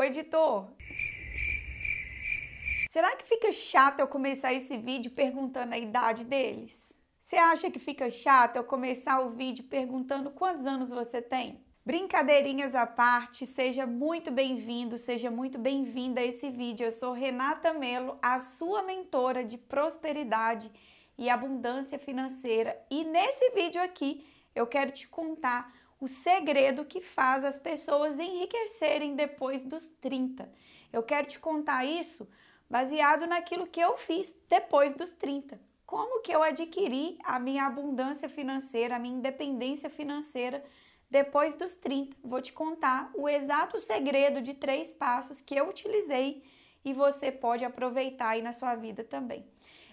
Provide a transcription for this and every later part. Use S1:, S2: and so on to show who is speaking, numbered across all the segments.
S1: Ô editor, será que fica chato eu começar esse vídeo perguntando a idade deles? Você acha que fica chato eu começar o vídeo perguntando quantos anos você tem? Brincadeirinhas à parte, seja muito bem-vindo, seja muito bem-vinda a esse vídeo. Eu sou Renata Melo, a sua mentora de prosperidade e abundância financeira. E nesse vídeo aqui eu quero te contar o segredo que faz as pessoas enriquecerem depois dos 30. Eu quero te contar isso baseado naquilo que eu fiz depois dos 30. Como que eu adquiri a minha abundância financeira, a minha independência financeira depois dos 30. Vou te contar o exato segredo de três passos que eu utilizei e você pode aproveitar aí na sua vida também.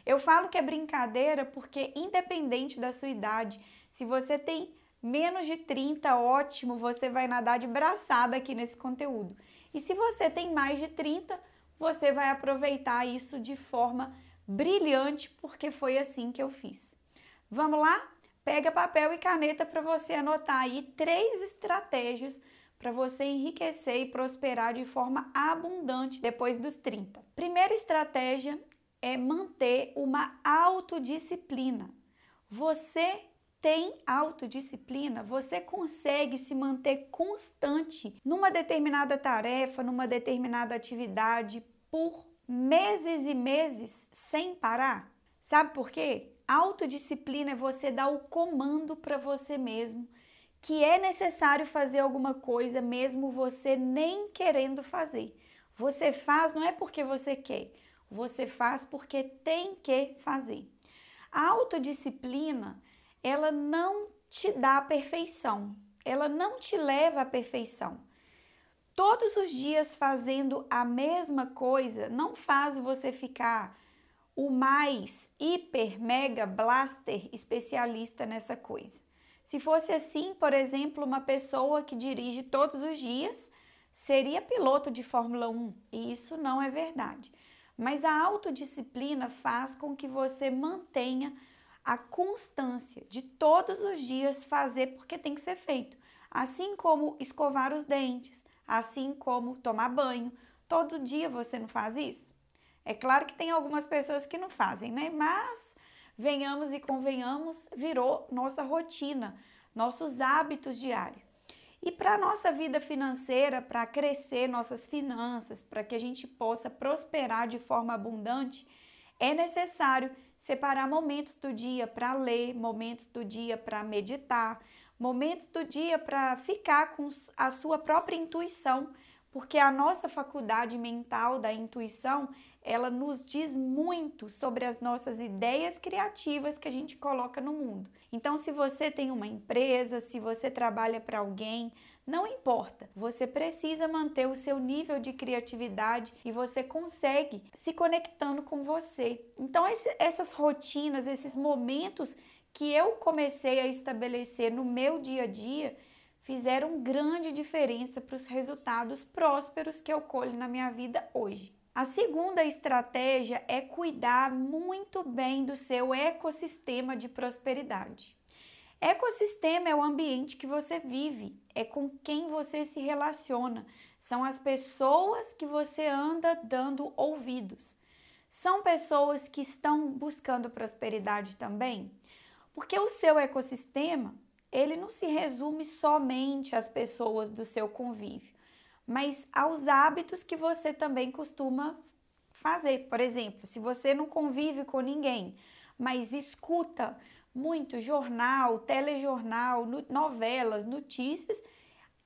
S1: Eu falo que é brincadeira porque, independente da sua idade, se você tem menos de 30, ótimo, você vai nadar de braçada aqui nesse conteúdo. E se você tem mais de 30, você vai aproveitar isso de forma brilhante, porque foi assim que eu fiz. Vamos lá? Pega papel e caneta para você anotar aí três estratégias para você enriquecer e prosperar de forma abundante depois dos 30. Primeira estratégia é manter uma autodisciplina. Você tem autodisciplina, você consegue se manter constante numa determinada tarefa, numa determinada atividade por meses e meses sem parar? Sabe por quê? Autodisciplina é você dar o comando para você mesmo que é necessário fazer alguma coisa mesmo você nem querendo fazer. Você faz não é porque você quer, você faz porque tem que fazer. A autodisciplina, ela não te dá a perfeição, ela não te leva à perfeição. Todos os dias fazendo a mesma coisa não faz você ficar o mais hiper, mega, blaster especialista nessa coisa. Se fosse assim, por exemplo, uma pessoa que dirige todos os dias seria piloto de Fórmula 1, e isso não é verdade. Mas a autodisciplina faz com que você mantenha a constância de todos os dias fazer porque tem que ser feito. Assim como escovar os dentes, assim como tomar banho. Todo dia você não faz isso? É claro que tem algumas pessoas que não fazem, né? Mas venhamos e convenhamos, virou nossa rotina, nossos hábitos diários. E para a nossa vida financeira, para crescer nossas finanças, para que a gente possa prosperar de forma abundante, é necessário separar momentos do dia para ler, momentos do dia para meditar, momentos do dia para ficar com a sua própria intuição, porque a nossa faculdade mental da intuição ela nos diz muito sobre as nossas ideias criativas que a gente coloca no mundo. Então, se você tem uma empresa, se você trabalha para alguém, não importa, você precisa manter o seu nível de criatividade e você consegue se conectando com você. Então, esse, essas rotinas, esses momentos que eu comecei a estabelecer no meu dia a dia fizeram grande diferença para os resultados prósperos que eu colho na minha vida hoje. A segunda estratégia é cuidar muito bem do seu ecossistema de prosperidade. Ecossistema é o ambiente que você vive, é com quem você se relaciona, são as pessoas que você anda dando ouvidos. São pessoas que estão buscando prosperidade também? Porque o seu ecossistema, ele não se resume somente às pessoas do seu convívio mas aos hábitos que você também costuma fazer. Por exemplo, se você não convive com ninguém, mas escuta muito jornal, telejornal, novelas, notícias,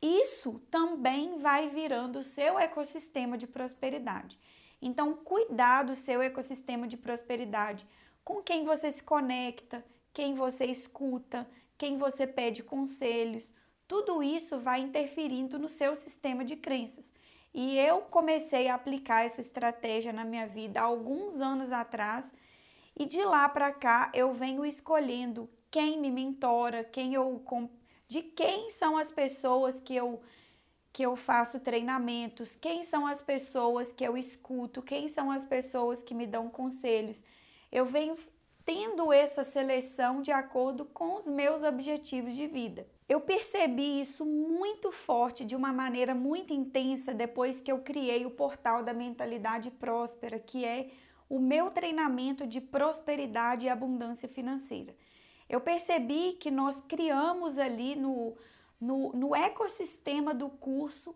S1: isso também vai virando o seu ecossistema de prosperidade. Então, cuidar do seu ecossistema de prosperidade, com quem você se conecta, quem você escuta, quem você pede conselhos, tudo isso vai interferindo no seu sistema de crenças. E eu comecei a aplicar essa estratégia na minha vida alguns anos atrás, e de lá para cá eu venho escolhendo quem me mentora, quem eu de quem são as pessoas que eu que eu faço treinamentos, quem são as pessoas que eu escuto, quem são as pessoas que me dão conselhos. Eu venho tendo essa seleção de acordo com os meus objetivos de vida. Eu percebi isso muito forte, de uma maneira muito intensa, depois que eu criei o portal da Mentalidade Próspera, que é o meu treinamento de prosperidade e abundância financeira. Eu percebi que nós criamos ali no, no, no ecossistema do curso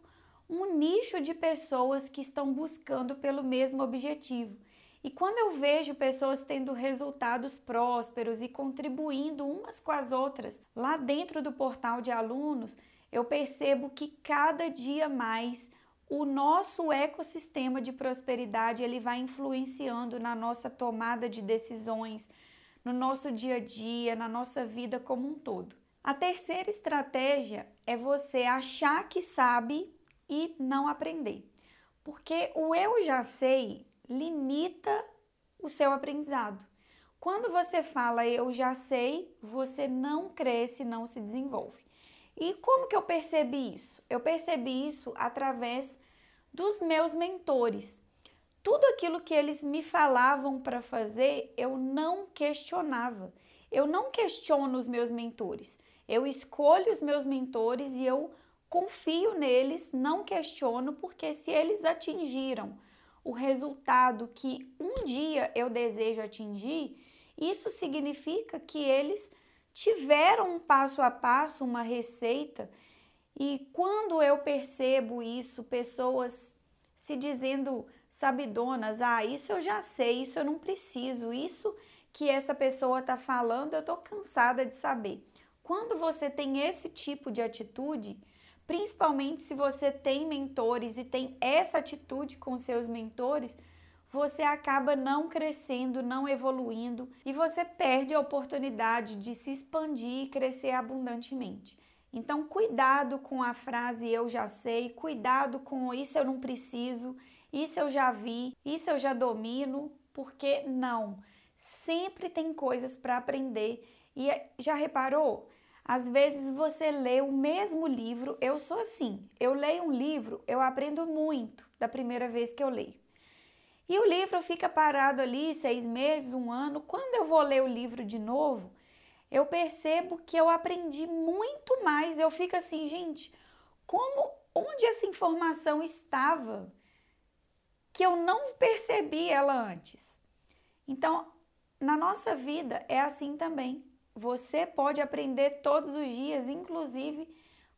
S1: um nicho de pessoas que estão buscando pelo mesmo objetivo. E quando eu vejo pessoas tendo resultados prósperos e contribuindo umas com as outras lá dentro do portal de alunos, eu percebo que cada dia mais o nosso ecossistema de prosperidade ele vai influenciando na nossa tomada de decisões, no nosso dia a dia, na nossa vida como um todo. A terceira estratégia é você achar que sabe e não aprender. Porque o eu já sei limita o seu aprendizado. Quando você fala eu já sei, você não cresce, não se desenvolve. E como que eu percebi isso? Eu percebi isso através dos meus mentores. Tudo aquilo que eles me falavam para fazer, eu não questionava. Eu não questiono os meus mentores. Eu escolho os meus mentores e eu confio neles, não questiono, porque se eles atingiram o resultado que um dia eu desejo atingir, isso significa que eles tiveram um passo a passo, uma receita. E quando eu percebo isso, pessoas se dizendo sabidonas, ah, isso eu já sei, isso eu não preciso, isso que essa pessoa está falando, eu estou cansada de saber. Quando você tem esse tipo de atitude, principalmente se você tem mentores e tem essa atitude com seus mentores, você acaba não crescendo, não evoluindo e você perde a oportunidade de se expandir e crescer abundantemente. Então, cuidado com a frase eu já sei, cuidado com isso eu não preciso, isso eu já vi, isso eu já domino, porque não. Sempre tem coisas para aprender. E já reparou? Às vezes você lê o mesmo livro, eu sou assim, eu leio um livro, eu aprendo muito da primeira vez que eu leio. E o livro fica parado ali seis meses, um ano. Quando eu vou ler o livro de novo, eu percebo que eu aprendi muito mais. Eu fico assim, gente, como, onde essa informação estava que eu não percebi ela antes? Então, na nossa vida é assim também. Você pode aprender todos os dias, inclusive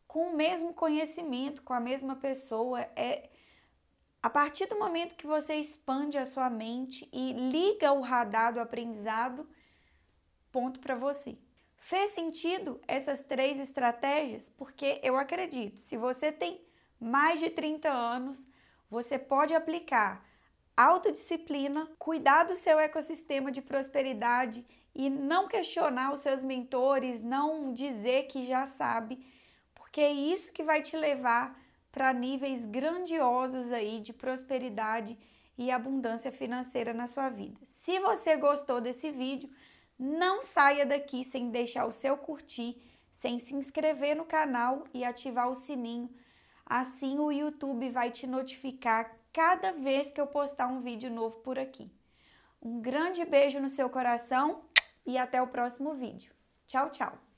S1: com o mesmo conhecimento, com a mesma pessoa. É a partir do momento que você expande a sua mente e liga o radar do aprendizado, ponto para você. Fez sentido essas três estratégias? Porque eu acredito, se você tem mais de 30 anos, você pode aplicar autodisciplina, cuidar do seu ecossistema de prosperidade e não questionar os seus mentores, não dizer que já sabe, porque é isso que vai te levar para níveis grandiosos aí de prosperidade e abundância financeira na sua vida. Se você gostou desse vídeo, não saia daqui sem deixar o seu curtir, sem se inscrever no canal e ativar o sininho. Assim o YouTube vai te notificar cada vez que eu postar um vídeo novo por aqui. Um grande beijo no seu coração e até o próximo vídeo. Tchau, tchau!